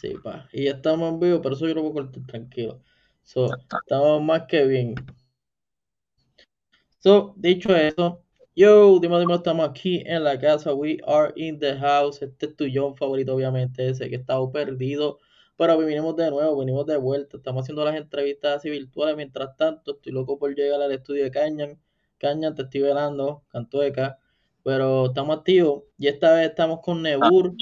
Sí, pa. Y ya estamos en vivo, por eso yo lo voy a cortar tranquilo. So, estamos más que bien. So, dicho eso, yo, dime, dime, estamos aquí en la casa. We are in the house. Este es tu John favorito, obviamente, ese que estaba perdido. Pero vinimos de nuevo, venimos de vuelta. Estamos haciendo las entrevistas así virtuales. Mientras tanto, estoy loco por llegar al estudio de Cañan. Cañan, te estoy velando, Cantueca. Pero estamos activos. Y esta vez estamos con Nebur.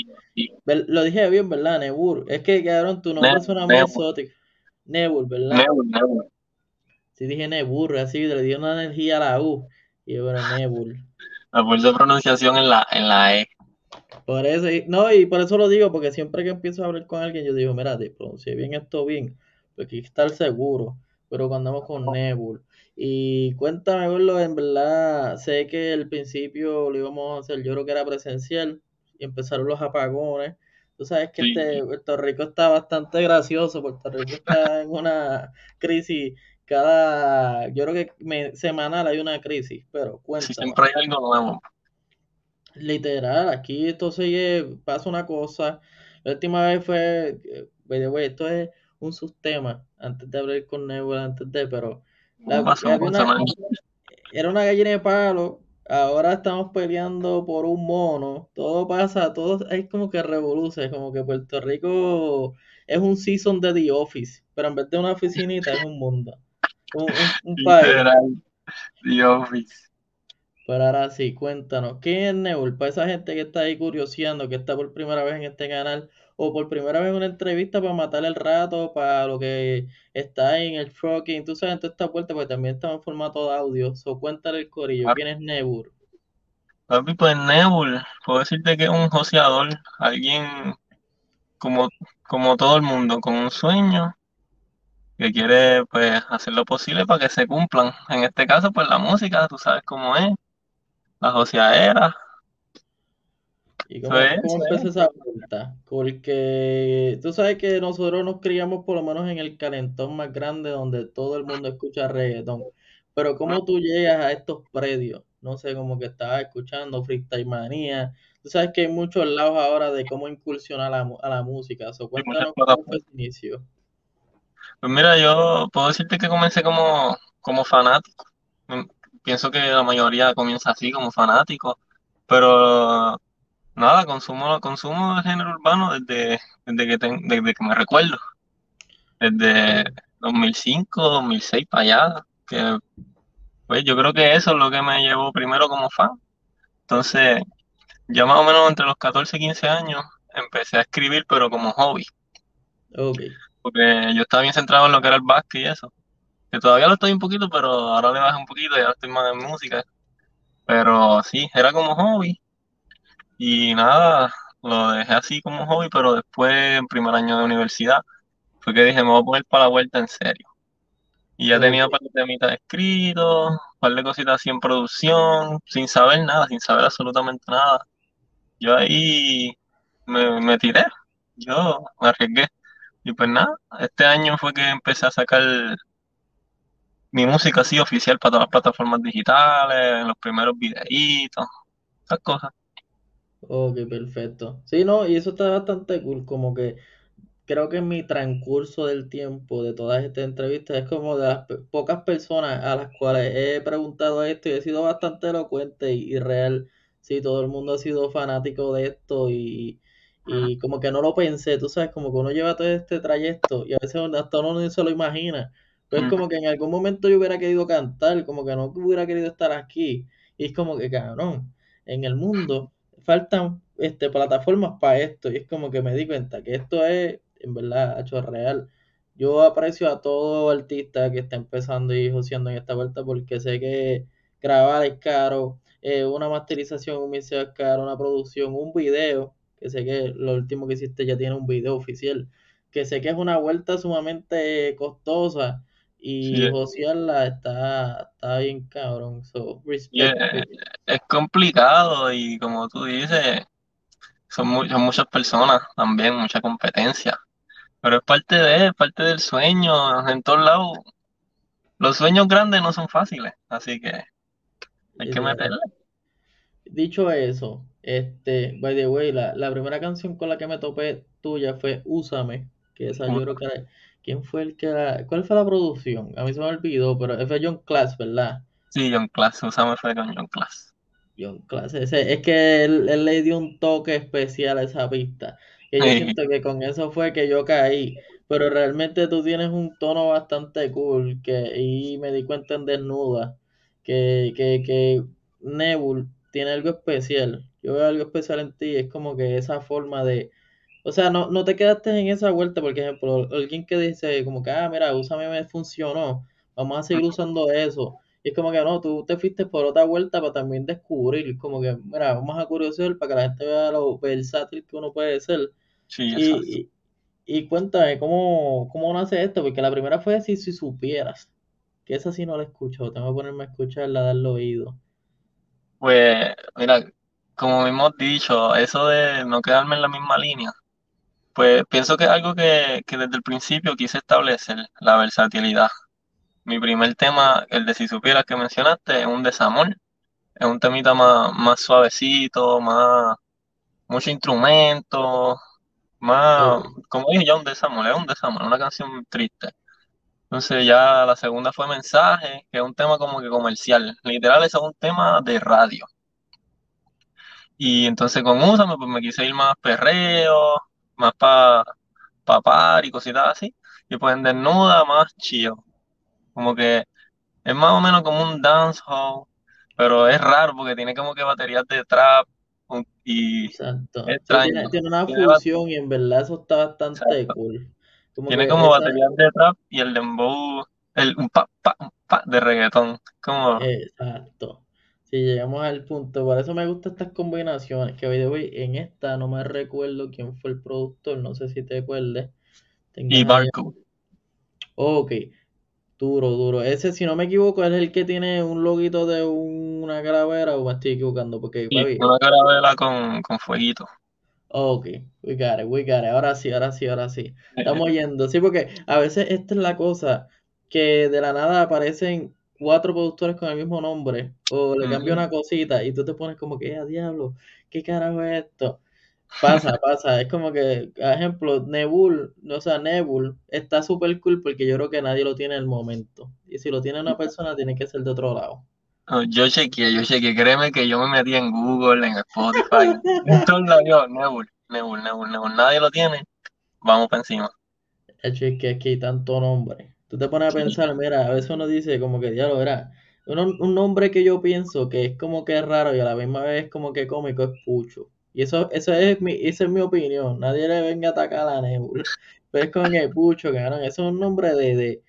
Lo dije bien, ¿verdad? Nebur. Es que quedaron tu nombre suena muy exótico. Nebur, ¿verdad? Nebur, Nebur. Sí, dije Nebur, así le dio una energía a la U. Y bueno, Nebul. La fuerza de pronunciación en la, en la E. Por eso, no, y por eso lo digo, porque siempre que empiezo a hablar con alguien, yo digo, mira, te pronuncié bien esto bien, porque hay que estar seguro. Pero cuando andamos con Nebul. Y cuéntame, verlo, en verdad, sé que al principio lo íbamos a hacer, yo creo que era presencial, y empezaron los apagones. Tú sabes que este, Puerto Rico está bastante gracioso, Puerto Rico está en una crisis cada, yo creo que semanal hay una crisis, pero cuéntame. siempre hay algo nuevo. Literal, aquí esto se pasa una cosa. La última vez fue, eh, esto es un subtema, antes de hablar con Nebula, antes de, pero era una gallina de palo, ahora estamos peleando por un mono, todo pasa, todo es como que revoluce, como que Puerto Rico es un season de The Office, pero en vez de una oficinita es un mundo. Un, un, The Office. Pero ahora sí, cuéntanos, ¿qué es Nebul? Para esa gente que está ahí curioseando, que está por primera vez en este canal, o por primera vez una entrevista para matar el rato, para lo que está en el fucking, tú sabes, en toda esta puerta, porque también está en formato de audio. So, cuéntale el corillo, ¿quién es Nebul? Papi, pues Nebul, puedo decirte que es un joseador, alguien como, como todo el mundo, con un sueño, que quiere pues hacer lo posible para que se cumplan. En este caso, pues la música, tú sabes cómo es, la joseadera. ¿Y cómo, empezó esa vuelta? Porque tú sabes que nosotros nos criamos por lo menos en el calentón más grande donde todo el mundo escucha reggaetón. Pero ¿cómo tú llegas a estos predios? No sé, como que estabas escuchando Freestyle Manía. Tú sabes que hay muchos lados ahora de cómo incursionar a la, a la música. So, cuéntanos cómo fue el inicio. Pues mira, yo puedo decirte que comencé como, como fanático. Mm, pienso que la mayoría comienza así, como fanático. Pero nada, consumo, consumo de género urbano desde, desde, que, desde que me recuerdo. Desde 2005, 2006 para allá. Que, pues yo creo que eso es lo que me llevó primero como fan. Entonces, ya más o menos entre los 14 y 15 años empecé a escribir, pero como hobby. Okay porque yo estaba bien centrado en lo que era el básquet y eso. Que todavía lo estoy un poquito, pero ahora le bajé un poquito y ahora estoy más en música. Pero sí, era como hobby. Y nada, lo dejé así como hobby, pero después, en primer año de universidad, fue que dije, me voy a poner para la vuelta en serio. Y ya tenía un par de mitad escritos, un par de cositas así en producción, sin saber nada, sin saber absolutamente nada. Yo ahí me, me tiré, yo me arriesgué. Y pues nada, este año fue que empecé a sacar mi música así oficial para todas las plataformas digitales, los primeros videitos, esas cosas. Ok, perfecto. Sí, no, y eso está bastante cool, como que creo que en mi transcurso del tiempo de todas estas entrevistas es como de las pocas personas a las cuales he preguntado esto y he sido bastante elocuente y, y real. Sí, todo el mundo ha sido fanático de esto y, y como que no lo pensé, tú sabes, como que uno lleva todo este trayecto y a veces hasta uno no se lo imagina. Pues como que en algún momento yo hubiera querido cantar, como que no hubiera querido estar aquí. Y es como que, cabrón, en el mundo faltan este, plataformas para esto. Y es como que me di cuenta que esto es, en verdad, hecho real. Yo aprecio a todo artista que está empezando y joseando en esta vuelta porque sé que grabar es caro, eh, una masterización, un mixeo es caro, una producción, un video que sé que lo último que hiciste ya tiene un video oficial, que sé que es una vuelta sumamente costosa y sí. está, está bien cabrón. So, es, es, complicado y como tú dices, son, muchas personas también, mucha competencia. Pero es parte de, es parte del sueño, en todos lados. Los sueños grandes no son fáciles, así que hay que meterle. Dicho eso, este, by the way, la, la primera canción con la que me topé tuya fue Úsame, que esa yo creo que era, ¿quién fue el que la, cuál fue la producción? A mí se me olvidó, pero fue John Class, ¿verdad? Sí, John Class, Úsame fue con John Class. John Class, ese, es que él, él le dio un toque especial a esa pista, que yo Sí. siento que con eso fue que yo caí, pero realmente tú tienes un tono bastante cool, que, y me di cuenta en Desnuda, que, que, que Nebul tiene algo especial. Yo veo algo especial en ti, es como que esa forma de. O sea, no, no te quedaste en esa vuelta, por ejemplo, alguien que dice, como que, ah, mira, úsame me funcionó, vamos a seguir usando eso. Y es como que no, tú te fuiste por otra vuelta para también descubrir, como que, mira, vamos a curiosidad para que la gente vea lo versátil que uno puede ser. Sí, exacto. Y, y, y cuéntame, ¿cómo, ¿cómo nace esto? Porque la primera fue si, si supieras, que esa sí no la escucho, tengo que ponerme a escucharla, darle oído. Pues, mira, como hemos dicho, eso de no quedarme en la misma línea, pues pienso que es algo que, que desde el principio quise establecer, la versatilidad. Mi primer tema, el de Si Supieras que mencionaste, es un desamor, es un temita más, más suavecito, más, mucho instrumento, más, como dije ya, un desamor, es un desamor, una canción triste. Entonces ya la segunda fue Mensaje, que es un tema como que comercial, literal, es un tema de radio. Y entonces con Úsame, pues me quise ir más perreo, más pa, pa par y cositas así. Y pues en Desnuda, más chill. Como que es más o menos como un dancehall, pero es raro porque tiene como que baterías de trap y exacto. Tiene, tiene una Tiene, fusión y en verdad eso está bastante exacto. cool. Como Tiene como esa, baterías de trap y el dembow, el un pa, pa, un pa de reggaetón. Como, exacto. Si llegamos al punto, por eso me gustan estas combinaciones, que by the way, en esta no me recuerdo quién fue el productor, no sé si te acuerdes. Y ahí. Barcode. Ok, duro, duro. Ese, si no me equivoco, es el que tiene un loguito de una calavera o me estoy equivocando, porque, Y una carabela con, con fueguito. Ok, we got it, we got it. Ahora sí, ahora sí, ahora sí. Estamos yendo. Sí, porque a veces esta es la cosa, que de la nada aparecen cuatro productores con el mismo nombre, o le cambia una cosita, y tú te pones como que, a diablo, ¿qué carajo es esto? Pasa, pasa. Es como que, por ejemplo, Nebul, o sea, Nebul está súper cool porque yo creo que nadie lo tiene en el momento. Y si lo tiene una persona, tiene que ser de otro lado. Yo chequeé, yo chequeé, créeme que yo me metí en Google, en Spotify, en todos lados, Nebul, Nebul, Nebul, Nebul, nadie lo tiene, vamos para encima. hecho es que aquí hay tanto nombre. Tú te pones a pensar, mira, a veces uno dice como que, diablo, verá, un, un nombre que yo pienso que es como que raro y a la misma vez como que cómico es Pucho. Y eso, eso es mi, esa es mi opinión. Nadie le venga a atacar a Nebul. Pero es como que Pucho, cabrón. Eso es un nombre de, de,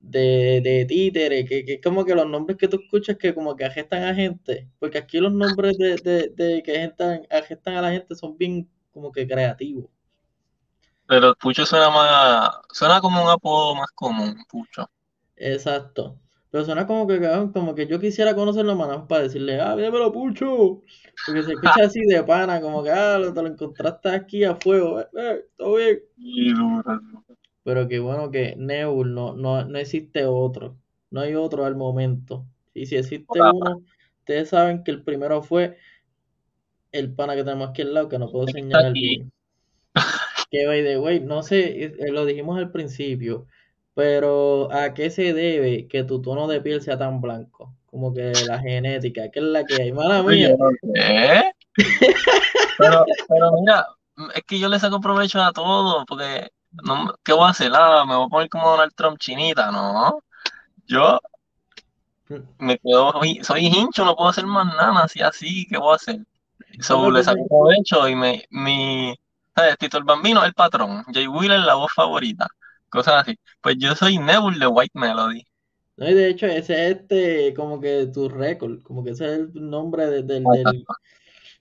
de, de títere, que, que es como que los nombres que tú escuchas que como que agestan a gente. Porque aquí los nombres de, de, de que agestan, agestan a la gente son bien como que creativos. Pero Pucho suena más, suena como un apodo más común, Pucho. Exacto. Pero suena como que, como que yo quisiera conocerlo más para decirle, ah, dímelo, Pucho. Porque se escucha así de pana, como que, ah, te lo encontraste aquí a fuego, eh, eh, todo bien. Y. Pero qué bueno que Nebul no, no, no existe otro. No hay otro al momento. Y si existe Hola, uno, ustedes saben que el primero fue el pana que tenemos aquí al lado, que no puedo señalar bien. Que by the way, no sé, eh, lo dijimos al principio, pero ¿a qué se debe que tu tono de piel sea tan blanco? Como que la genética, que es la que hay. Mala mía. Pero, pero mira, es que yo le saco provecho a todo, porque no, ¿qué voy a hacer? Ah, me voy a poner como Donald Trump chinita, ¿no? Yo me quedo, soy, hincho, no puedo hacer más nada, así así, ¿qué voy a hacer? So, le pues, saco provecho y me, mi, ¿sabes? Tito el Bambino el patrón, Jay Wheeler la voz favorita, cosas así. Pues yo soy Nebul de White Melody. no, y de hecho ese es este, como que tu récord, como que ese es el nombre de- del, del,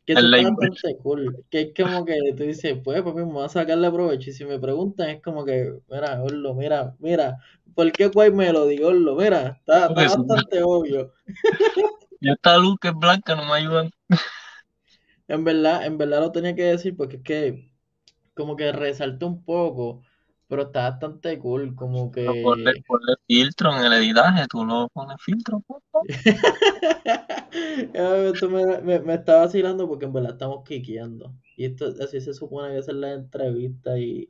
que El bastante cool, que es como que tú dices, pues papi, me voy a sacarle provecho, y si me preguntan es como que, mira, Orlo, mira, mira, ¿por qué White Melody, Orlo? Mira, está, bastante obvio. Y esta luz que es blanca no me ayudan. En verdad, en verdad lo tenía que decir porque es que como que resalté un poco, Pero está bastante cool, como Pero ponle, que... ponle filtro en el editaje, tú lo pones filtro. pues, Esto me, me, me está vacilando porque en verdad estamos quiqueando. Y esto así se supone que es la entrevista y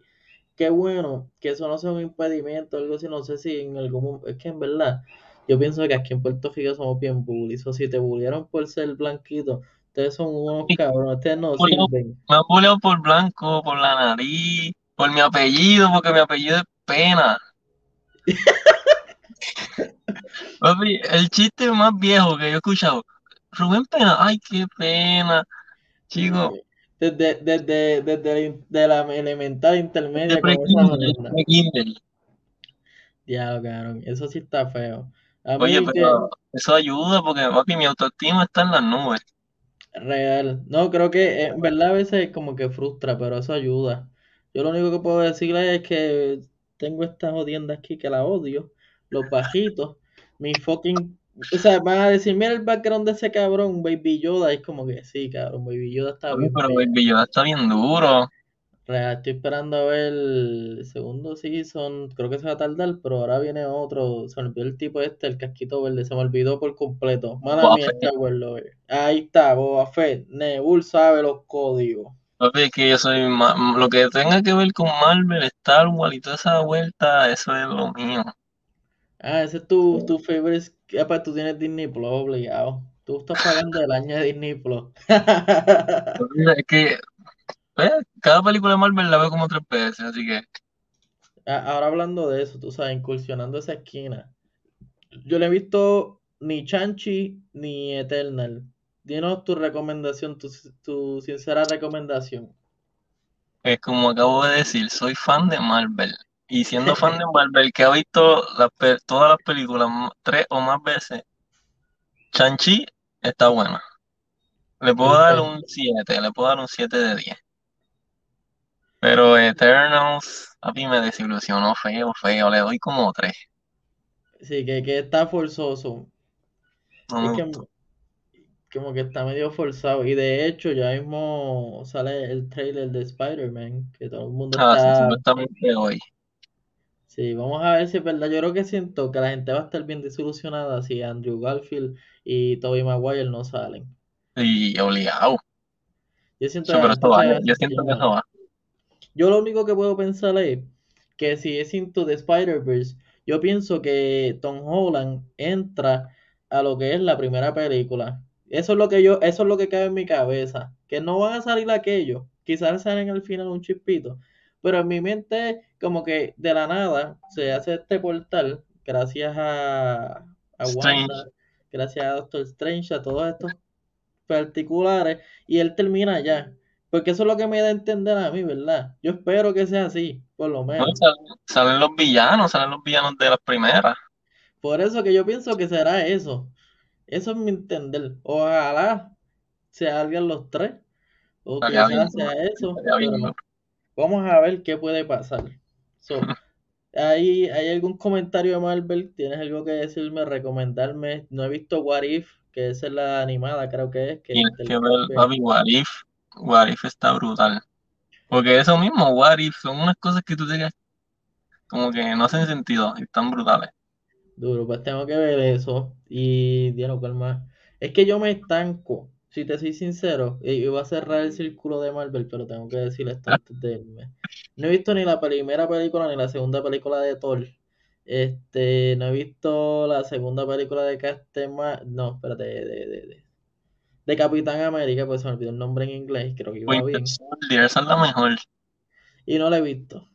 qué bueno que eso no sea un impedimento o algo así, no sé si en algún momento, es que en verdad yo pienso que aquí en Puerto Rico somos bien bullies, o si te bullearon por ser blanquito, ustedes son unos cabrones, ustedes no sirven. Me han bulleado por blanco, por la nariz, por mi apellido, porque mi apellido es Pena. Papi, el chiste más viejo que yo he escuchado, Rubén Pena, ay, qué pena, chico. Desde, desde, desde el- de la elemental intermedia De con esa pre-Kindle, mierda. pre-Kindle. Diablo, cabrón, eso sí está feo. A mí Oye, que... pero eso ayuda porque, papi, mi autoestima está en las nubes. Real. No, creo que en verdad a veces como que frustra, pero eso ayuda. Yo lo único que puedo decirle es que tengo esta jodienda aquí que la odio. Los bajitos. Mi fucking... O sea, van a decir, mira el background de ese cabrón, Baby Yoda. Y es como que sí, cabrón, Baby Yoda está bien pero. Baby Yoda está bien duro. Estoy esperando a ver el segundo season. Creo que se va a tardar, pero ahora viene otro. Se me olvidó el tipo este, el casquito verde. Se me olvidó por completo. Mala Wars Lover. Ahí está, Boba Fett. Nebul sabe los códigos. Papi, es que yo soy lo que tenga que ver con Marvel, Star Wars y toda esa vuelta, eso es lo mío. Ah, ese es tu, tu favorite. Ah, pues tú tienes Disney Plus obligado. Tú estás pagando el año de Disney Plus. Es que pues, cada película de Marvel la veo como tres veces, así que Ah, Ahora hablando de eso, tú sabes, incursionando esa esquina. Yo no he visto ni Chanchi ni Eternal. Dinos tu recomendación, tu, tu sincera recomendación. es como acabo de decir, soy fan de Marvel. Y siendo fan de Marvel, que ha visto todas las películas tres o más veces, Chanchi está buena. Le puedo dar un 7, le puedo dar un 7 de 10. Pero Eternals, a mí me desilusionó feo, feo, le doy como 3. Sí, que, que está forzoso. No Es que como que está medio forzado. Y de hecho, ya mismo sale el trailer de Spider-Man, que todo el mundo Ah, sí, está supuestamente hoy. Sí, vamos a ver si es verdad. Yo creo que siento que la gente va a estar bien desilusionada si Andrew Garfield y Tobey Maguire no salen. Y obligado. Yo siento Sí, que pero eso va, yo, siento que eso va. Yo lo único que puedo pensar es que si es Into the Spider-Verse, yo pienso que Tom Holland entra a lo que es la primera película. Eso es lo que yo, eso es lo que cabe en mi cabeza. Que no van a salir aquellos. Quizás salen al final un chispito. Pero en mi mente, como que de la nada, se hace este portal, gracias a, a. Wanda, gracias a Doctor Strange, a todos estos particulares, y él termina allá. Porque eso es lo que me da a entender a mí, ¿verdad? Yo espero que sea así, por lo No, menos. salen, salen los villanos, salen los villanos de las primeras. Por eso que yo pienso que será eso. Eso es mi entender. Ojalá se salgan los tres. O quizás sea eso. Pero vamos a ver qué puede pasar. So, ¿hay, ¿hay algún comentario de Marvel? ¿Tienes algo que decirme, recomendarme? No he visto What If, que esa es la animada, creo que es, que Tienes que ver, What If. What If está brutal. Porque eso mismo, What If, son unas cosas que tú te quedas como que no hacen sentido y están brutales. Duro, pues tengo que ver eso. Y, Dios, ¿cuál más? Es que yo me estanco, si te soy sincero, voy a cerrar el círculo de Marvel, pero tengo que decir esto antes de irme. No he visto ni la primera película ni la segunda película de Thor. Este, no he visto la segunda película de Captain Ma- No, espérate, de, de, de, de- de Capitán América, pues se me olvidó el nombre en inglés, creo que iba Winter bien. Soldier, esa es la mejor. Y no la he visto.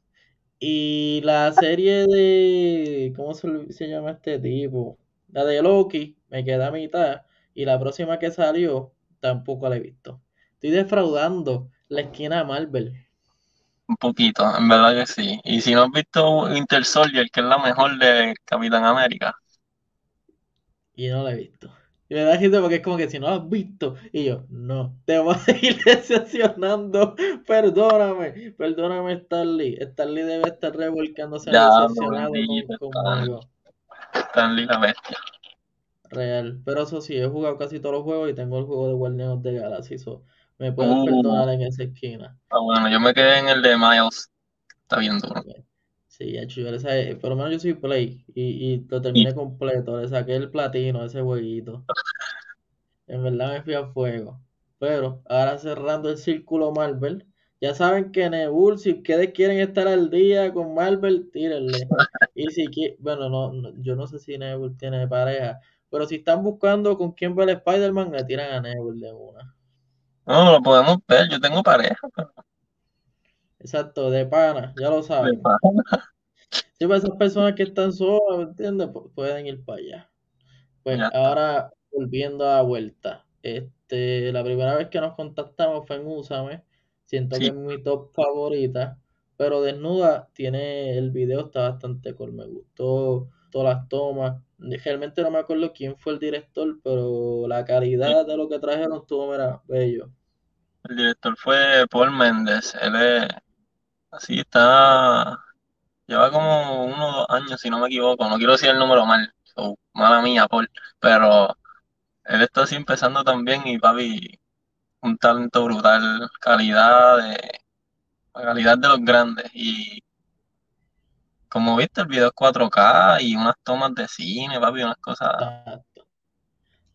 Y la serie de. ¿Cómo se, se llama este tipo? La de Loki, me queda a mitad. Y la próxima que salió, tampoco la he visto. Estoy defraudando la esquina Marvel. Un poquito, en verdad que sí. Y si no has visto Winter Soldier, que es la mejor de Capitán América, Y no la he visto. Y me da gente porque es como que si no has visto. Y yo, no, te voy a seguir decepcionando. Perdóname, perdóname, Starly. Starly debe estar revolcándose decepcionado conmigo. Stanley la bestia. Real. Pero eso sí, he jugado casi todos los juegos y tengo el juego de Guardianes de Galaxy. So, me puedes Uh, perdonar en esa esquina. ah, bueno, yo me quedé en el de Miles, está bien duro. Sí, hecho, yo le saqué- por lo menos yo soy play y, y lo terminé completo, le saqué el platino a ese jueguito. En verdad me fui a fuego. Pero ahora cerrando el círculo Marvel, ya saben que Nebul, si ustedes quieren estar al día con Marvel, tírenle. Y si bueno, no, no- yo no sé si Nebul tiene pareja, pero si están buscando con quién ver Spider-Man, le tiran a Nebul de una. No, lo podemos ver, yo tengo pareja, pero Exacto, de pana, ya lo de saben. pana. Si para esas personas que están solas, ¿me entiendes? Pu- Pueden ir para allá. Pues Ya ahora, volviendo a la vuelta. Este, la primera vez que nos contactamos fue en Úsame. Siento que Sí, es mi top favorita. Pero Desnuda tiene, el video está bastante cool. Me gustó todas las tomas. Realmente no me acuerdo quién fue el director, pero la sí. calidad de lo que trajeron estuvo, mira, bello. El director fue Paul Méndez. Él es, así está, lleva como uno o dos años, si no me equivoco. No quiero decir el número mal, mala mía, Paul. Pero él está así empezando también y papi, un talento brutal, calidad de, calidad de los grandes. Y como viste, el video es 4K y unas tomas de cine, papi, unas cosas. Exacto.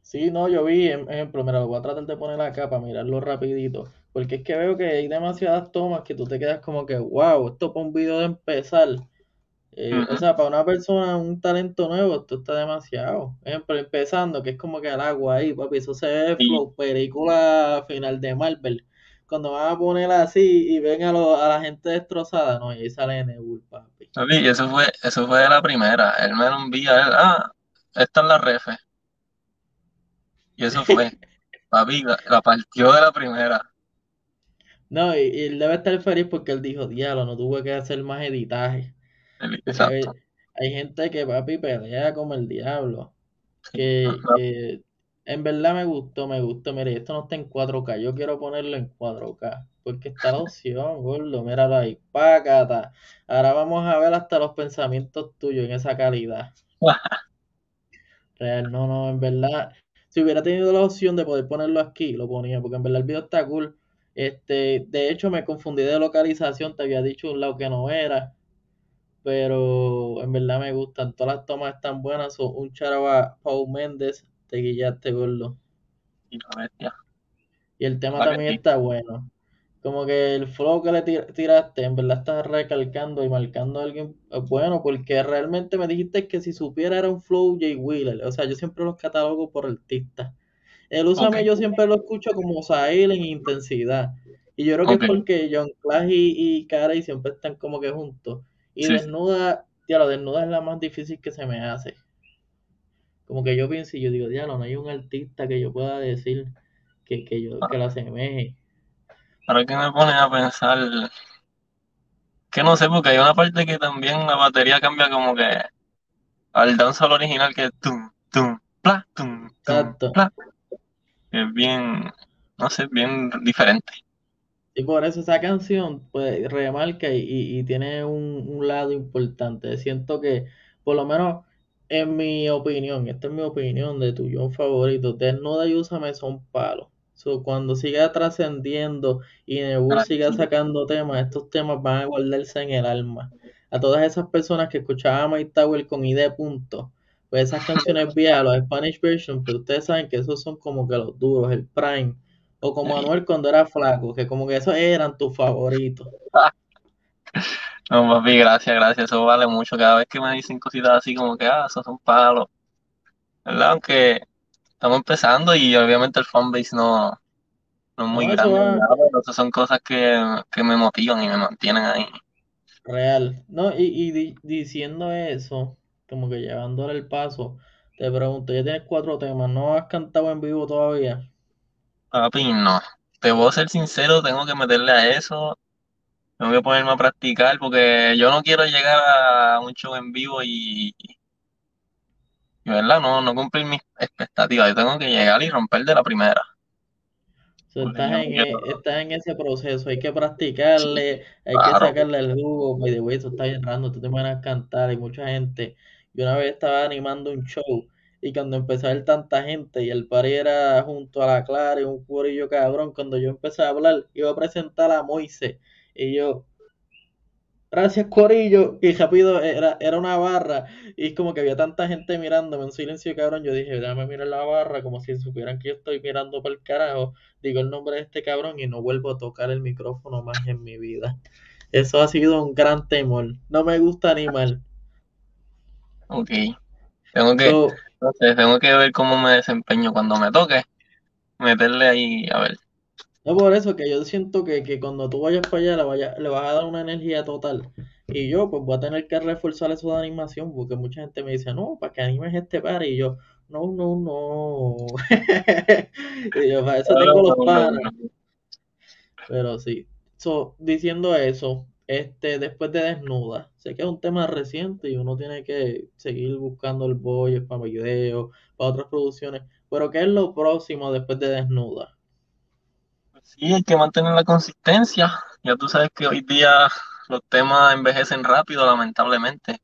Sí, no, yo vi, em- ejemplo, mira, lo voy a tratar de poner acá para mirarlo rapidito, porque es que veo que hay demasiadas tomas que tú te quedas como que, wow, esto para un video de empezar, eh, o sea, para una persona, un talento nuevo, esto está demasiado. Ejemplo, empezando, que es como que el agua ahí, papi, eso se ve Y, flow, película final de Marvel. Cuando van a poner así y ven a, lo- a la gente destrozada, no, y ahí sale Nebul, papi. papi, eso fue, eso fue la primera. Él me lo envía, él, ah, esta es la refe. Y eso fue, papi, la, la partió de la primera. No, y, y él debe estar feliz porque él dijo, diablo, no tuve que hacer más editaje. Hay, hay gente que, papi, pelea como el diablo. Que en verdad me gustó, me gustó. Mire, esto no está en 4K. Yo quiero ponerlo en 4K. Porque está la opción, gordo. Míralo ahí. Pácata. Ahora vamos a ver hasta los pensamientos tuyos en esa calidad. Real, no, no, en verdad. Si hubiera tenido la opción de poder ponerlo aquí, lo ponía. Porque en verdad el video está cool. Este, de hecho, me confundí de localización. Te había dicho un lado que no era pero en verdad me gustan. Todas las tomas están buenas. So, un charaba Paul Méndez, te guillaste, gordo. y la bestia. Y el tema ¿Para que también está bueno. Como que el flow que le tir- tiraste, en verdad estás recalcando y marcando a alguien eh, bueno, porque realmente me dijiste que si supiera era un flow Jay Wheeler. O sea, yo siempre los catalogo por artista. El Úsame yo siempre lo escucho como Sahil en intensidad. Y yo creo que es porque John Clash y, y Carey siempre están como que juntos. Y Sí, desnuda, ya lo desnuda es la más difícil que se me hace. Como que yo pienso y yo digo, diablo, no hay un artista que yo pueda decir que, que yo que la asemeje. Ahora que me pones a pensar, que no sé, porque hay una parte que también la batería cambia como que al dancehall original que es tum, tum, pla, tum, tum, Exacto. pla. Es bien, no sé, bien diferente. Y por eso esa canción pues remarca y, y- y tiene un, un lado importante. Siento que, por lo menos en mi opinión, esta es mi opinión de tu John favorito, Desnuda y Úsame son palos. So, cuando siga trascendiendo y Nebul siga sí. sacando temas, estos temas van a guardarse en el alma. A todas esas personas que escuchaban a Tower con ID punto, pues esas canciones viejas, los Spanish version, pero ustedes saben que esos son como que los duros, el prime. O como. Anuel cuando era flaco, que como que esos eran tus favoritos. No, papi, gracias, gracias. Eso vale mucho. Cada vez que me dicen cositas así como que, ah, esos son palos. ¿Verdad? Aunque estamos empezando y obviamente el fanbase no, no es muy No, grande. Pero esas son cosas que, que me motivan y me mantienen ahí. real. No, y, y di- diciendo eso, como que llevándole el paso, te pregunto, ya tienes cuatro temas, ¿no has cantado en vivo todavía? Papi, no. Te voy a ser sincero, tengo que meterle a eso. Tengo que ponerme a practicar porque yo no quiero llegar a un show en vivo y, y ¿verdad? No, no cumplir mis expectativas. Yo tengo que llegar y romper de la primera. So, estás en, e- estás en ese proceso, hay que practicarle, hay que sacarle el jugo, by the way, eso está bien tú te van a cantar, hay mucha gente. Yo una vez estaba animando un show y cuando empezó a ver tanta gente y el party era junto a la Clara y un curillo cabrón, cuando yo empecé a hablar, iba a presentar a Moise. Y yo, gracias Corillo, y rápido era, era una barra, y como que había tanta gente mirándome en silencio, cabrón, yo dije, déjame mirar la barra, como si supieran que yo estoy mirando para el carajo, digo el nombre de este cabrón y no vuelvo a tocar el micrófono más en mi vida. Eso ha sido un gran temor, no me gusta ni mal. Ok. Tengo que, So, no sé, tengo que ver cómo me desempeño cuando me toque, meterle ahí, a ver. Es por eso que yo siento que, que cuando tú vayas para allá le, vaya- le vas a dar una energía total. Y yo pues voy a tener que reforzar eso de animación porque mucha gente me dice, no, para que animes este par. Y yo, no, no, no. Y yo, para eso tengo los panas. Pero sí. So, diciendo eso, este, después de Desnuda, sé que es un tema reciente y uno tiene que seguir buscando el bollo para videos, para otras producciones. Pero ¿qué es lo próximo después de Desnuda? Sí, hay que mantener la consistencia. Ya tú sabes que hoy día los temas envejecen rápido, lamentablemente.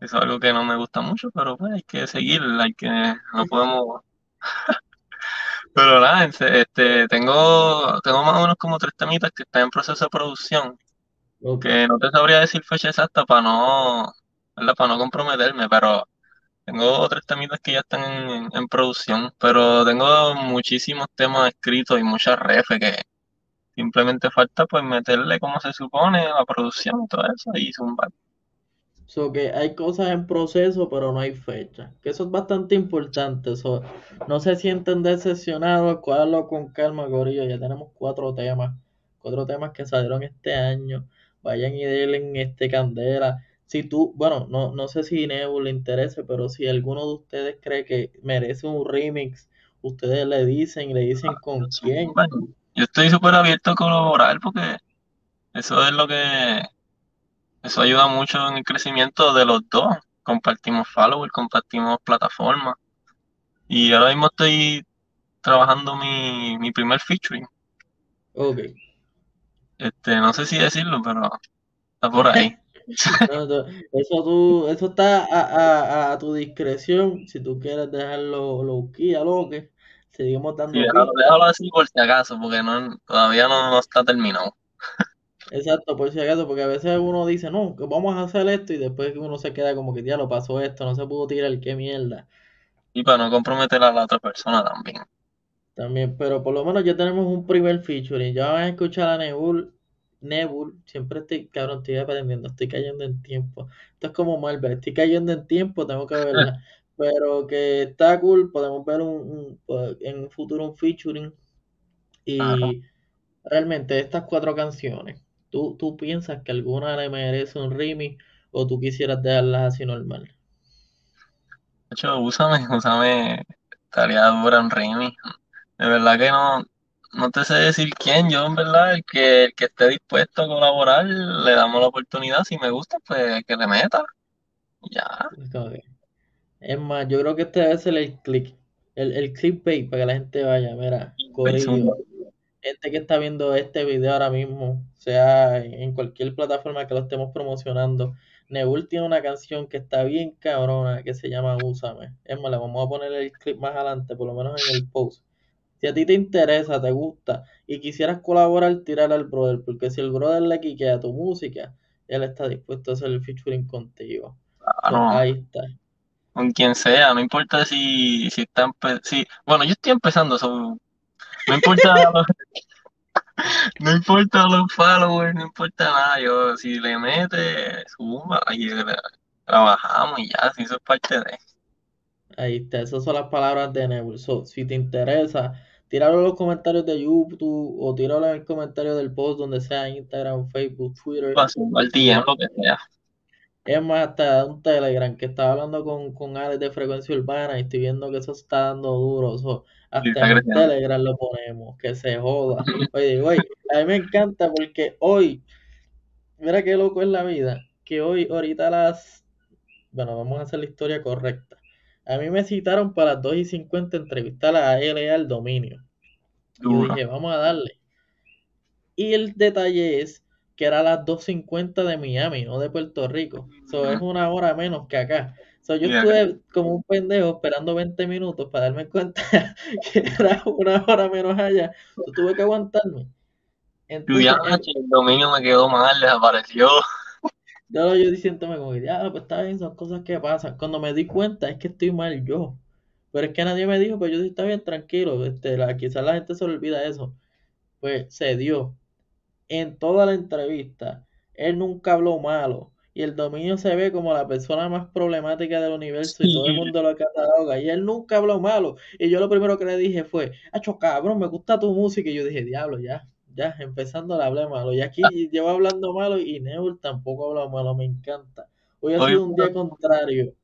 Eso es algo que no me gusta mucho, pero pues hay que seguir, hay que, no podemos. Pero nada, este, tengo, tengo más o menos como tres temitas que están en proceso de producción, Ok. que no te sabría decir fecha exacta para no, ¿verdad? Para no comprometerme, pero tengo tres temitas que ya están en, en producción, pero tengo muchísimos temas escritos y muchas refes que simplemente falta pues meterle como se supone a la producción y todo eso y zumbar. So que hay cosas en proceso, pero no hay fecha. Que eso es bastante importante. So, no se sienten decepcionados, cuálenlo con calma, Corillo. Ya tenemos cuatro temas. Cuatro temas que salieron este año. Vayan y denle este candela. Si tú, bueno, no, no sé si Nebul le interese, pero si alguno de ustedes cree que merece un remix, ustedes le dicen, le dicen con quién. Bueno, yo estoy súper abierto a colaborar porque eso es lo que, eso ayuda mucho en el crecimiento de los dos. Compartimos followers, compartimos plataformas. Y ahora mismo estoy trabajando mi, mi primer featuring. Ok. Este, no sé si decirlo, pero está por ahí. No, no, eso tú, eso está a, a, a tu discreción. Si tú quieres dejarlo low key, a lo que seguimos Sí, dando déjalo, pistas. déjalo así por si acaso, porque no, todavía no, no está terminado. Exacto, por si acaso, porque a veces uno dice, no, que vamos a hacer esto y después uno se queda como que ya lo pasó esto, no se pudo tirar, qué mierda. Y para no comprometer a la otra persona también. También, pero por lo menos ya tenemos un primer featuring. Ya van a escuchar a Nebul. Nebul, siempre estoy, cabrón, estoy aprendiendo, estoy cayendo en tiempo. Esto es como Marvel, estoy cayendo en tiempo, tengo que verla. Pero que está cool, podemos ver un, un- pues, en un futuro un featuring. Y realmente estas cuatro canciones, ¿tú, tú piensas que alguna le merece un remix o tú quisieras dejarlas así normal? De hecho, úsame, úsame, estaría dura en remix. De verdad que no, no te sé decir quién, yo en verdad, el que, el que esté dispuesto a colaborar, le damos la oportunidad, si me gusta, pues que le meta. Ya, Es más, yo creo que este debe ser el click, el, el clickbait para que la gente vaya, mira, Corillo, gente que está viendo este video ahora mismo, sea en en cualquier plataforma que lo estemos promocionando, Nebul tiene una canción que está bien cabrona que se llama Úsame. Es más, le vamos a poner el clip más adelante, por lo menos en el post. Si a ti te interesa, te gusta y quisieras colaborar, tírale al brother, porque si el brother le quiquea tu música, él está dispuesto a hacer el featuring contigo. So, ahí está. con quien sea, no importa si, si está empe- si, bueno, yo estoy empezando, so, no importa los, no importa los followers, no importa nada, yo, si le mete, suma, y trabajamos y ya, si eso es parte de. Ahí está, esas son las palabras de Nebul. So, si te interesa, tíralo en los comentarios de YouTube o tíralo en el comentario del post donde sea Instagram, Facebook, Twitter. Al DM, lo que sea. Es más, hasta un Telegram que estaba hablando con, con Alex de Frecuencia Urbana y estoy viendo que eso está dando duro. So, hasta en. Telegram lo ponemos, que se joda. Oye, güey, a mí me encanta porque hoy, mira qué loco es la vida, que hoy, ahorita a las, bueno, vamos a hacer la historia correcta. A mí me citaron para las 2 y 50 entrevistar a LA al dominio. Y yo dije, vamos a darle. Y el detalle es que era a las 2.50 de Miami, no de Puerto Rico. So, es una hora menos que acá. So, yo Yeah. estuve como un pendejo esperando 20 minutos para darme cuenta que era una hora menos allá. So, tuve que aguantarme. Entonces, el dominio me quedó mal, desapareció. Yo, yo diciéndome como que, ya, pues está bien, son cosas que pasan. Cuando me di cuenta es que estoy mal yo. Pero es que nadie me dijo, pues yo sí está bien, tranquilo. Este, la, quizás la gente se le olvida eso. Pues se dio. En toda la entrevista, él nunca habló malo. Y el dominio se ve como la persona más problemática del universo y todo el mundo lo cataloga. Y él nunca habló malo. Y yo lo primero que le dije fue, acho cabrón, me gusta tu música. Y yo dije, diablo, ya, ya, empezando le hablé malo. Y aquí llevo hablando malo y Neul tampoco habla malo, me encanta. Hoy ha sido un día contrario.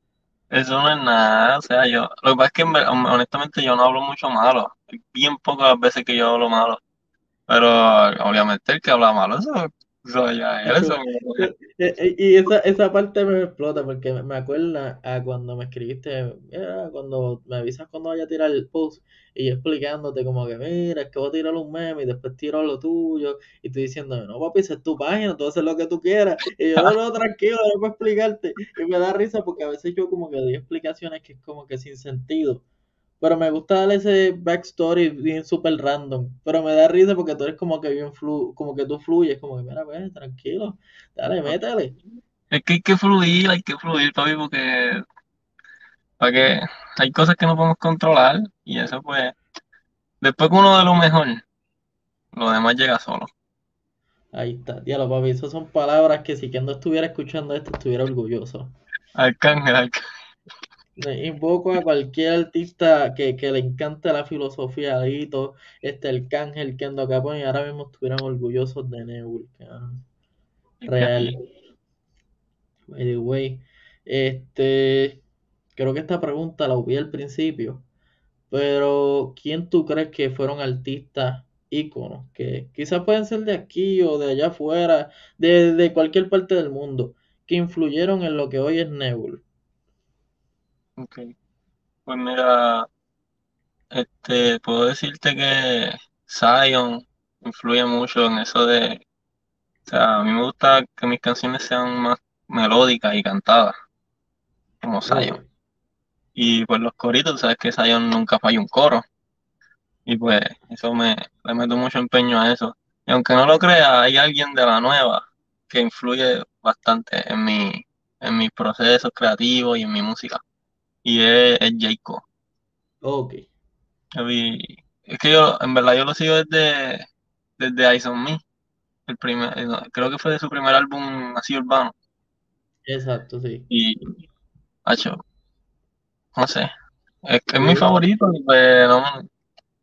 eso no es nada, o sea, yo, lo que pasa es que honestamente yo no hablo mucho malo, Hay bien pocas veces que yo hablo malo, pero obviamente el que habla malo, eso, ya eso. Eh, eh, Y esa, esa parte me explota porque me acuerda a cuando me escribiste, mira, cuando me avisas cuando vaya a tirar el post y yo explicándote como que mira, es que voy a tirar un meme y después tiro lo tuyo y tú diciéndome, no papi, esa es tu página, tú haces lo que tú quieras y yo no, no, tranquilo, no puedo explicarte y me da risa porque a veces yo como que doy explicaciones que es como que sin sentido. Pero me gusta darle ese backstory bien súper random. Pero me da risa porque tú eres como que bien flu, como que tú fluyes, como que mira, pues, tranquilo, dale, métele. Es que hay que fluir, hay que fluir, papi, porque para que hay cosas que no podemos controlar y eso pues, después que uno de lo mejor, lo demás llega solo. Ahí está, diablo, papi, esas son palabras que si no estuviera escuchando esto estuviera orgulloso. Arcángel, arcángel. Invoco a cualquier artista que, que le encante la filosofía, Alito, este, el Cángel, Kendo Capone, y ahora mismo estuvieran orgullosos de Nebul, Real. By the way, este, creo que esta pregunta la vi al principio, pero ¿quién tú crees que fueron artistas íconos? Que quizás pueden ser de aquí o de allá afuera, de, de cualquier parte del mundo, que influyeron en lo que hoy es Nebul. Ok. Pues mira, este, puedo decirte que Zion influye mucho en eso de, o sea, a mí me gusta que mis canciones sean más melódicas y cantadas, como Zion. Y pues los coritos, sabes que Zion nunca falla un coro. Y pues eso me le meto mucho empeño a eso. Y aunque no lo crea, hay alguien de la nueva que influye bastante en mi, en mis procesos creativos y en mi música. Y es, es Jayco. ok, Es que yo, en verdad, yo lo sigo desde, desde Eyes on Me. El primer, eh, creo que fue de su primer álbum así urbano. exacto, sí. Y, hacho, no sé. Es, es mi favorito y pues no,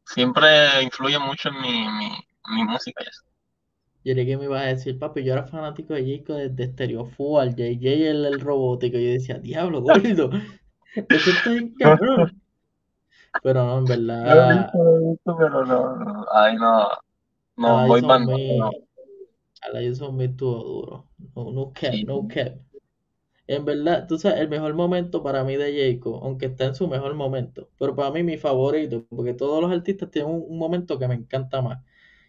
siempre influye mucho en mi, mi, mi música y eso. yo que me ibas a decir, papi, yo era fanático de Jacob desde Stereo Full, JJ el, el robótico, y yo decía, diablo, gordo, eso está bien cabrón. Pero no, en verdad, he visto, pero no, ay, no, no, a la boy Jason band, no, a la Me estuvo duro. No, no cap, Sí, no cap. En verdad, tú sabes, el mejor momento para mí de Jacob, aunque está en su mejor momento, pero para mí mi favorito, porque todos los artistas tienen un, un momento que me encanta más.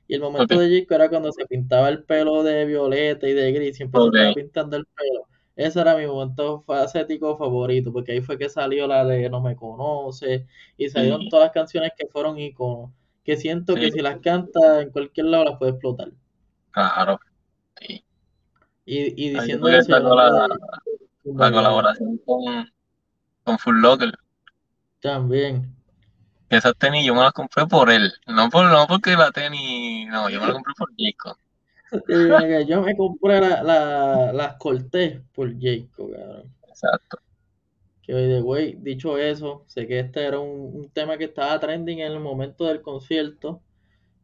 Y el momento de Jacob era cuando se pintaba el pelo de violeta y de gris, siempre se ok, estaba pintando el pelo. Ese era mi momento facético favorito, porque ahí fue que salió la de No me conoce y salieron sí, todas las canciones que fueron iconos, que siento que si las canta en cualquier lado las puede explotar. claro, sí. Y, y diciendo eso, la, la colaboración con, con Full Locker. También. Esas tenis yo me las compré por él, no por, no porque la tenis, no, yo me la compré por Jacob. Yo me compré la, la- las Cortés por Jacob, cabrón. Exacto. Que by the way, dicho eso, sé que este era un, un tema que estaba trending en el momento del concierto.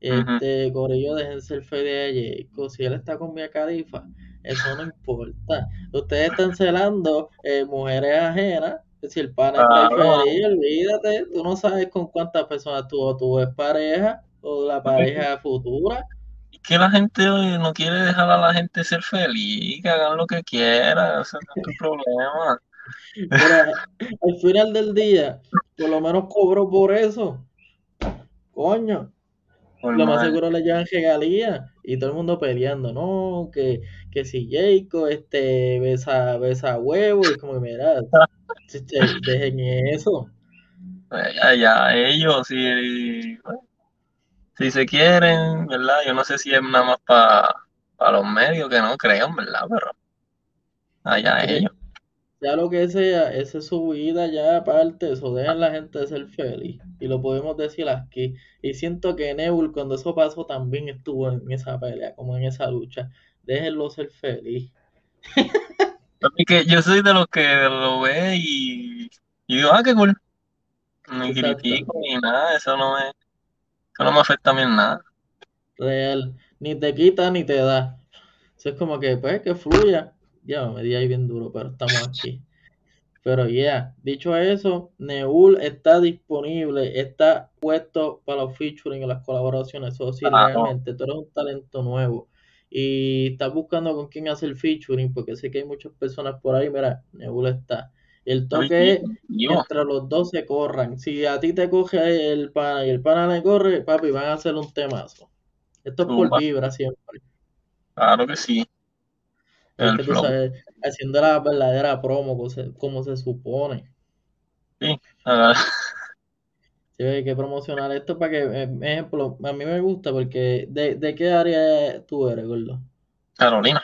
Este, Corillo, déjense el fe de Jacob. Si él está con Mia Khalifa, eso no importa. Ustedes están celando eh, mujeres ajenas. Si el pana está Claro, feliz, olvídate. Tú no sabes con cuántas personas tuvo tu ex pareja o la pareja futura. Es que la gente hoy no quiere dejar a la gente ser feliz, que hagan lo que quieran, ese no es tu problema. Pero al final del día, por lo menos cobró por eso. Coño. Lo más seguro le llevan regalías y todo el mundo peleando, no, que, que si Jacob este, besa, besa huevo y como que mira, dejen eso. Pues ya, ellos, si, bueno, si se quieren, ¿verdad? Yo no sé si es nada más para los medios, que no creo, ¿verdad? Pero allá ellos. ya lo que sea, esa es su vida ya aparte, eso dejen la gente de ser feliz. Y lo podemos decir aquí. Y siento que Nebul cuando eso pasó también estuvo en esa pelea, como en esa lucha. Déjenlo ser feliz. Así que yo soy de los que lo ve y, y digo, ah, qué cool. Ni critico ni nada, eso no me, eso no me afecta a mí en nada. Real. Ni te quita ni te da. Eso es como que, pues, que fluya. Ya me di ahí bien duro, pero estamos aquí. Pero ya, yeah, dicho eso, Neul está disponible, está puesto para los featuring y las colaboraciones. Eso sí, realmente, tú eres un talento nuevo y estás buscando con quién hacer featuring, porque sé que hay muchas personas por ahí. Mira, Neul está. El toque es Yo, entre los dos se corran. Si a ti te coge el pana y el pana le corre, papi, van a hacer un temazo. Esto es por vibra siempre. claro que sí. Es El que tú sabes, haciendo la verdadera promo como se, como se supone. Sí, ah, Sí, hay que promocionar esto para que, eh, ejemplo, a mí me gusta porque ¿de, de qué área tú eres, gordo? Carolina.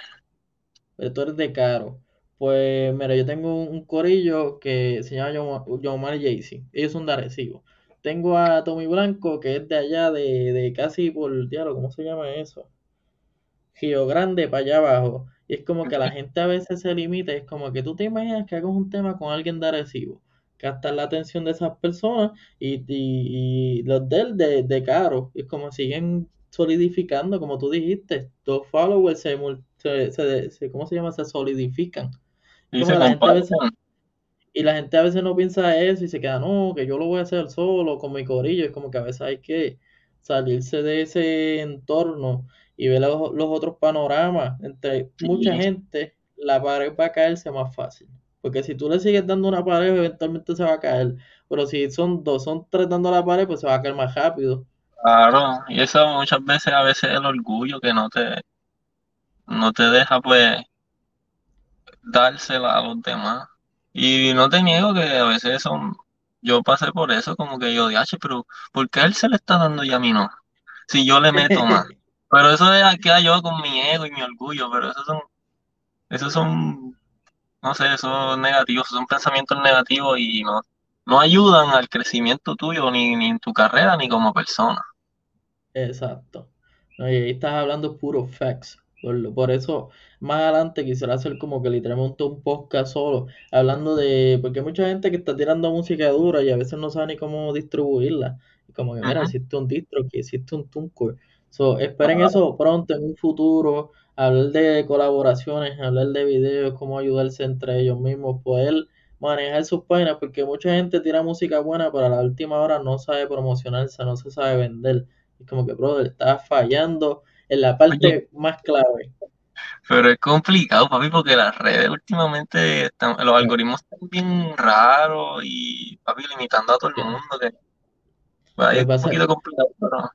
Pues tú eres de Caro. Pues mira, yo tengo un, un corillo que se llama John John Omar y Jaycee. Ellos son de Arecibo. Tengo a Tommy Blanco, que es de allá, de, de casi por, diablo, ¿cómo se llama eso? Río Grande para allá abajo. Y es como que la gente a veces se limita, es como que tú te imaginas que hagas un tema con alguien de Arecibo, captar la atención de esas personas y, y, y los de él de, de caro. Es como siguen solidificando, como tú dijiste, dos followers se, se, se- se- ¿cómo se llama? Se solidifican. Y Como se que la gente a veces, comparten. y la gente a veces no piensa eso y se queda, no, que yo lo voy a hacer solo, con mi corillo. Es como que a veces hay que salirse de ese entorno y ver los, los otros panoramas. Entre mucha gente, la pared va a caerse más fácil. Porque si tú le sigues dando una pared, eventualmente se va a caer. Pero si son dos, son tres dando la pared, pues se va a caer más rápido. claro. Y eso muchas veces, a veces el orgullo que no te, no te deja pues dársela a los demás. Y no te niego que a veces son, yo pasé por eso, como que yo dije, pero ¿por qué a él se le está dando y a mí no? Si yo le meto más. Pero eso es aquí yo con mi ego y mi orgullo, pero esos son, esos son, no sé, esos negativos, son pensamientos negativos y no, no ayudan al crecimiento tuyo, ni, ni en tu carrera, ni como persona. Exacto. No, y ahí estás hablando puro facts. Por, por eso, más adelante quisiera hacer como que literalmente un podcast solo, hablando de, porque hay mucha gente que está tirando música dura y a veces no sabe ni cómo distribuirla. Como que, mira, existe un distro, que existe un TuneCore. So, esperen eso pronto, en un futuro, hablar de colaboraciones, hablar de videos, cómo ayudarse entre ellos mismos, poder manejar sus páginas, porque mucha gente tira música buena, pero a la última hora no sabe promocionarse, no se sabe vender. Es como que, brother, estás fallando en la Oye, parte más clave. Pero es complicado, papi, porque las redes últimamente están, los algoritmos están bien raros y, papi, limitando a todo el mundo, que es un poquito complicado, pero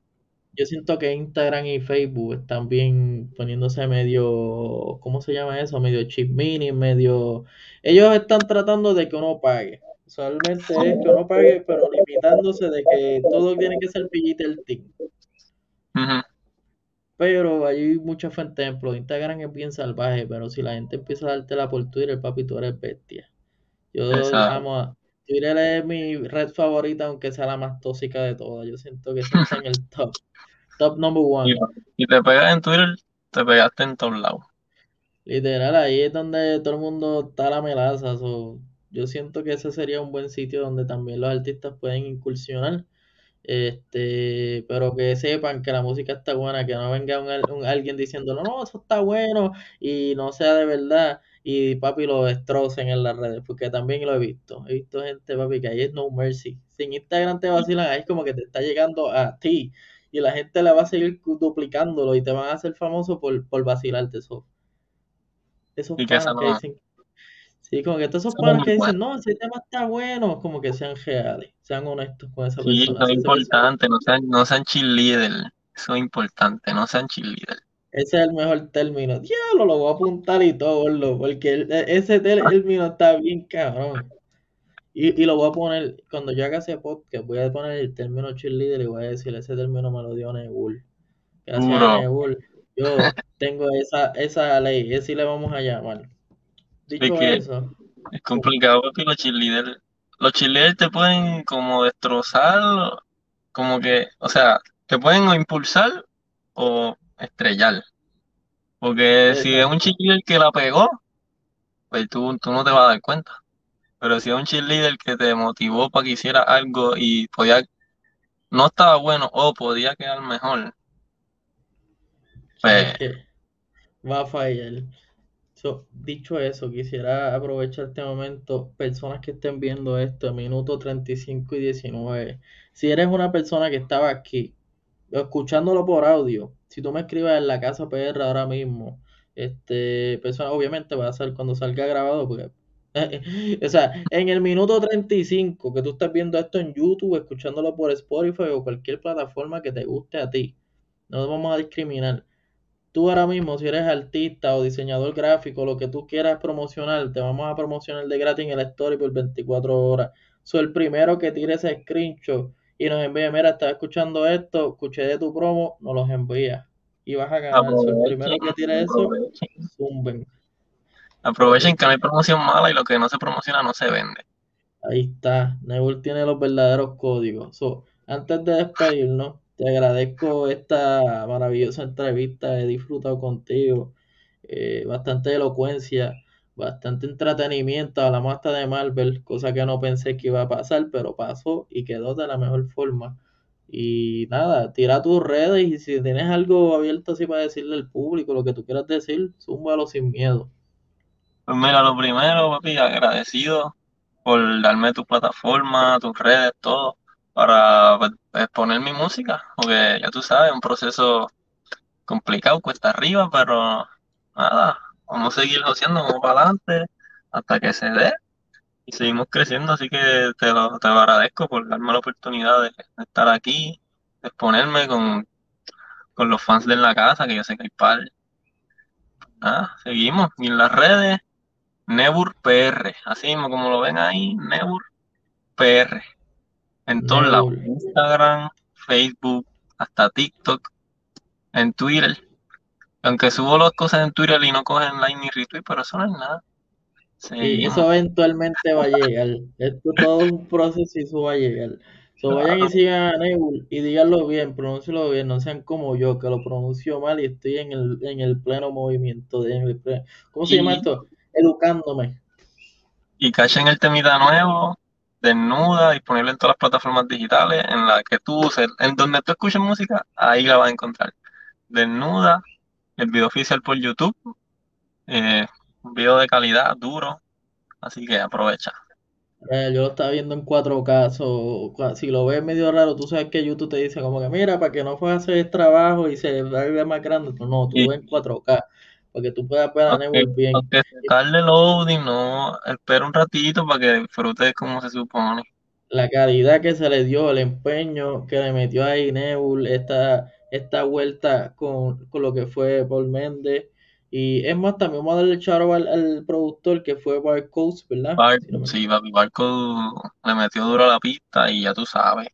yo siento que Instagram y Facebook están bien poniéndose medio, ¿cómo se llama eso? Medio chip mini, medio... Ellos están tratando de que uno pague. Usualmente es que uno pague, pero limitándose de que todo tiene que ser el team. ujú, Pero hay muchos ejemplos. Instagram es bien salvaje, pero si la gente empieza a dártela por Twitter, papi, tú eres bestia. Yo a... Twitter es mi red favorita, aunque sea la más tóxica de todas. Yo siento que está en el top. Top number one. y te pegas en Twitter, te pegaste en todos lados. Literal, ahí es donde todo el mundo está la melaza. so, yo siento que ese sería un buen sitio donde también los artistas pueden incursionar. Este, pero que sepan que la música está buena, que no venga un, un- alguien diciendo, no, no, eso está bueno, y no sea de verdad, y papi lo destrocen en las redes, porque también lo he visto. He visto gente, papi, que ahí es no mercy. Sin Instagram te vacilan, ahí es como que te está llegando a ti, y la gente le va a seguir duplicándolo y te van a hacer famoso por, por vacilarte eso. Esos Y que eso panas que no, dicen, sí, como que todos esos eso no es panas muy que dicen, no, ese tema está bueno, como que sean reales, sean honestos con esa Sí, persona. Si es importante, no sean, no sean cheerleader. Eso es importante, no sean cheerleader. Ese es el mejor término. Diablo, lo voy a apuntar y todo, gordo, porque e- ese término está bien cabrón. Y, y lo voy a poner, cuando yo haga ese podcast, voy a poner el término cheerleader y voy a decir, ese término me lo dio Nebul. Gracias. Nebul, yo tengo esa, esa ley, ese le vamos a llamar. Dicho que eso, es complicado porque los cheerleaders, los cheerleaders te pueden como destrozar, como que, o sea, te pueden o impulsar o estrellar. Porque si es un cheerleader que la pegó, pues tú, tú no te vas a dar cuenta. Pero si es un cheerleader que te motivó para que hiciera algo y podía, no estaba bueno o podía quedar mejor, pues va a fallar. So, dicho eso, quisiera aprovechar este momento, personas que estén viendo esto, minuto 35 y 19. Si eres una persona que estaba aquí, escuchándolo por audio, si tú me escribes en la casa PR ahora mismo, este, persona, obviamente va a ser cuando salga grabado, o sea, en el minuto 35 que tú estás viendo esto en YouTube, escuchándolo por Spotify o cualquier plataforma que te guste a ti, no vamos a discriminar. Tú ahora mismo, si eres artista o diseñador gráfico, lo que tú quieras promocionar, te vamos a promocionar de gratis en el story por 24 horas. Soy el primero que tire ese screenshot y nos envía, mira, estaba escuchando esto, escuché de tu promo, nos los envía. Y vas a ganar. Soy el primero que tire eso, zumben. Aprovechen que no hay promoción mala y lo que no se promociona no se vende. Ahí está. Nebul tiene los verdaderos códigos. So, antes de despedirnos, te agradezco esta maravillosa entrevista. He disfrutado contigo. Eh, bastante elocuencia, bastante entretenimiento. Hablamos hasta de Marvel, cosa que no pensé que iba a pasar, pero pasó y quedó de la mejor forma. Y nada, tira tus redes y si tienes algo abierto así para decirle al público, lo que tú quieras decir, zúmbalo sin miedo. Pues mira, lo primero, papi, agradecido por darme tu plataforma, tus redes, todo, para pues, exponer mi música, porque ya tú sabes, un proceso complicado, cuesta arriba, pero nada, vamos a seguir haciendo, vamos para adelante hasta que se dé y seguimos creciendo, así que te lo, te lo agradezco por darme la oportunidad de, estar aquí, de exponerme con, con los fans de la casa, que yo sé que hay par. Ah, seguimos. Y en las redes, Nebur PR, así mismo como lo ven ahí, Nebur PR. En todos lados, Instagram, Facebook, hasta TikTok, en Twitter. Aunque subo las cosas en Twitter y no cogen like ni retweet, pero eso no es nada. Sí, eso eventualmente va a llegar. Esto es todo un proceso y eso va a llegar. So, vayan y sigan a Nebul y díganlo bien, pronúncialo bien, no sean como yo, que lo pronuncio mal y estoy en el, en el pleno movimiento. De, ¿Cómo se llama esto? Educándome. Y cachen el temita nuevo, desnuda, disponible en todas las plataformas digitales, en la que tú uses, en donde tú escuches música, ahí la vas a encontrar. Desnuda, el video oficial por YouTube, eh, un video de calidad, duro, así que aprovecha. Eh, yo lo estaba viendo en 4K, si lo ves medio raro, tú sabes que YouTube te dice como que mira, para que no a hacer trabajo y se vea más grande, no, tú ves en 4K, para que tú puedas a okay, bien. Aunque darle loading, no, espera un ratito para que disfrutes como se supone. La calidad que se le dio, el empeño que le metió ahí Nebul, esta, esta vuelta con, con lo que fue Paul Méndez, y es más, también vamos a darle charo al, al productor que fue Barcodes, ¿verdad? sí, papi, Barco le metió duro a la pista y ya tú sabes.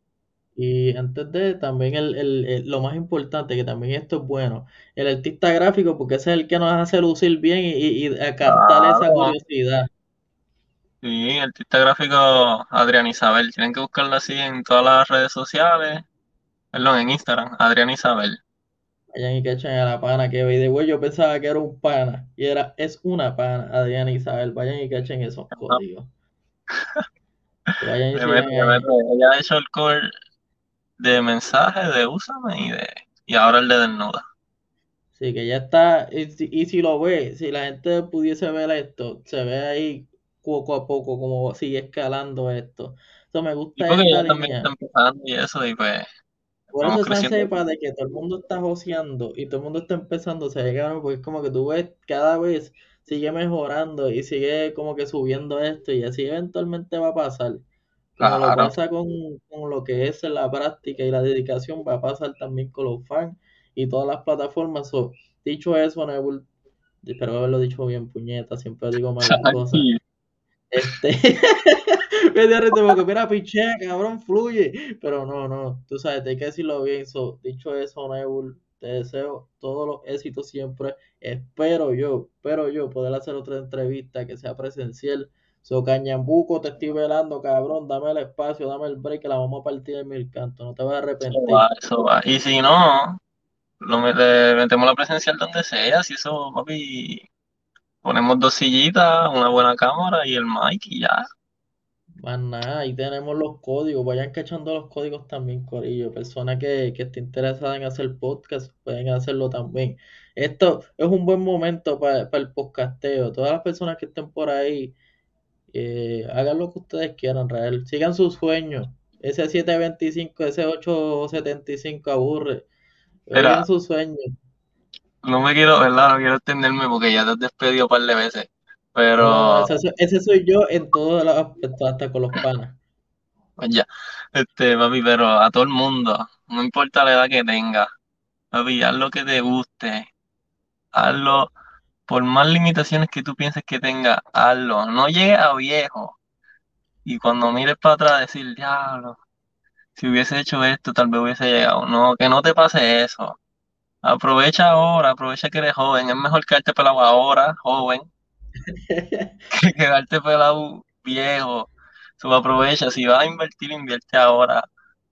Y antes de también el, el, lo más importante, que también esto es bueno, el artista gráfico, porque ese es el que nos hace lucir bien y, y, y captar esa curiosidad. Sí, artista gráfico Adrián Isabel, tienen que buscarlo así en todas las redes sociales, perdón, en Instagram, Adrián Isabel. Vayan y cachen a la pana que de güey, yo pensaba que era un pana y era, es una pana, Adriana Isabel. Vayan y cachen esos códigos. Vayan y Ella ha hecho el de mensaje de úsame y de y ahora el de desnuda. Sí, que ya está, y, y si lo ve, si la gente pudiese ver esto, se ve ahí poco a poco como sigue escalando esto. Eso me gusta y porque esta también está empezando y eso, y pues por eso se sepa de que todo el mundo está joseando y todo el mundo está empezando, se llegaron, porque es como que tú ves cada vez sigue mejorando y sigue como que subiendo esto y así eventualmente va a pasar. Como lo pasa con, con, lo que es la práctica y la dedicación, va a pasar también con los fans y todas las plataformas. dicho eso, Nebul, espero haberlo dicho bien, puñeta, siempre digo malas cosas. Este, risa porque mira, piché, cabrón, fluye. Pero no, no, tú sabes, hay que decirlo bien. So, dicho eso, Nebul, te deseo todos los éxitos siempre. Espero yo, espero yo poder hacer otra entrevista que sea presencial. So, Cañambuco, te estoy velando, cabrón. Dame el espacio, dame el break, que la vamos a partir de mil cantos. No te vas a arrepentir. Eso va, eso va. Y si no, lo met- metemos la presencial donde sea. Si eso, papi, ponemos dos sillitas, una buena cámara y el mic y ya. Más nada, ahí tenemos los códigos. Vayan cachando los códigos también, Corillo. Persona que, que esté interesada en hacer podcast, pueden hacerlo también. Esto es un buen momento para el podcasteo. Todas las personas que estén por ahí, eh, hagan lo que ustedes quieran, real. Sigan sus sueños. Ese 725, ese 875 aburre. Sigan sus sueños. No me quiero, ¿verdad? No quiero extenderme porque ya te has despedido un par de veces. Pero, No, ese, soy- ese soy yo en todos los aspectos, hasta con los panas. pues ya, este, papi, pero a todo el mundo, no importa la edad que tenga, papi, haz lo que te guste, hazlo, por más limitaciones que tú pienses que tenga, hazlo, no llegues a viejo y cuando mires para atrás decir, diablo, si hubiese hecho esto, tal vez hubiese llegado, no, que no te pase eso, aprovecha ahora, aprovecha que eres joven, es mejor quedarte pelado ahora, joven, que quedarte pelado viejo. So, aprovecha, si vas a invertir, invierte ahora.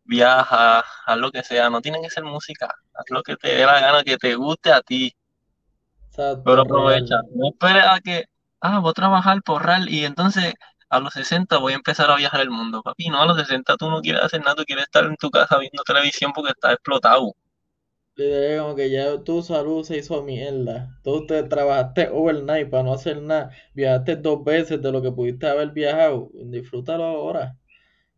Viaja, haz lo que sea. No tiene que ser música. Haz lo que te dé la gana, que te guste a ti. Exacto, Pero real. aprovecha. No esperes a que, ah, voy a trabajar por RAL y entonces a los 60 voy a empezar a viajar el mundo. Papi, no, a los 60 tú no quieres hacer nada, tú quieres estar en tu casa viendo televisión porque estás explotado. Literal, como que ya tu salud se hizo mierda. Tú te trabajaste overnight para no hacer nada. Viajaste dos veces de lo que pudiste haber viajado. Disfrútalo ahora.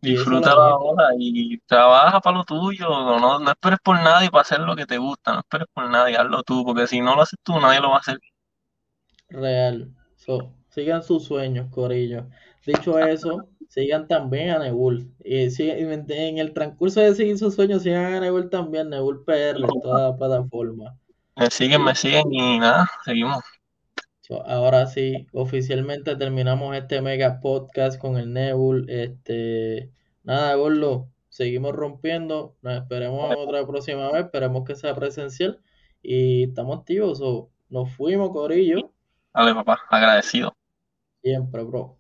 Disfrútalo bonito. ahora y trabaja para lo tuyo. No, no esperes por nadie para hacer lo que te gusta. No esperes por nadie, hazlo tú, porque si no lo haces tú, nadie lo va a hacer. Real. So, sigan sus sueños, Corillo. Dicho eso, sigan también a Nebul. Y si- en el transcurso de seguir sus sueños, sigan a Nebul también, Nebul PR en todas las plataformas. Me siguen, me siguen y nada, seguimos. So, ahora sí, oficialmente terminamos este mega podcast con el Nebul. Este, nada, Gordo, seguimos rompiendo. Nos esperemos otra próxima vez. Esperemos que sea presencial. Y estamos activos. so, nos fuimos, Corillo. Dale, papá, agradecido. Siempre, bro.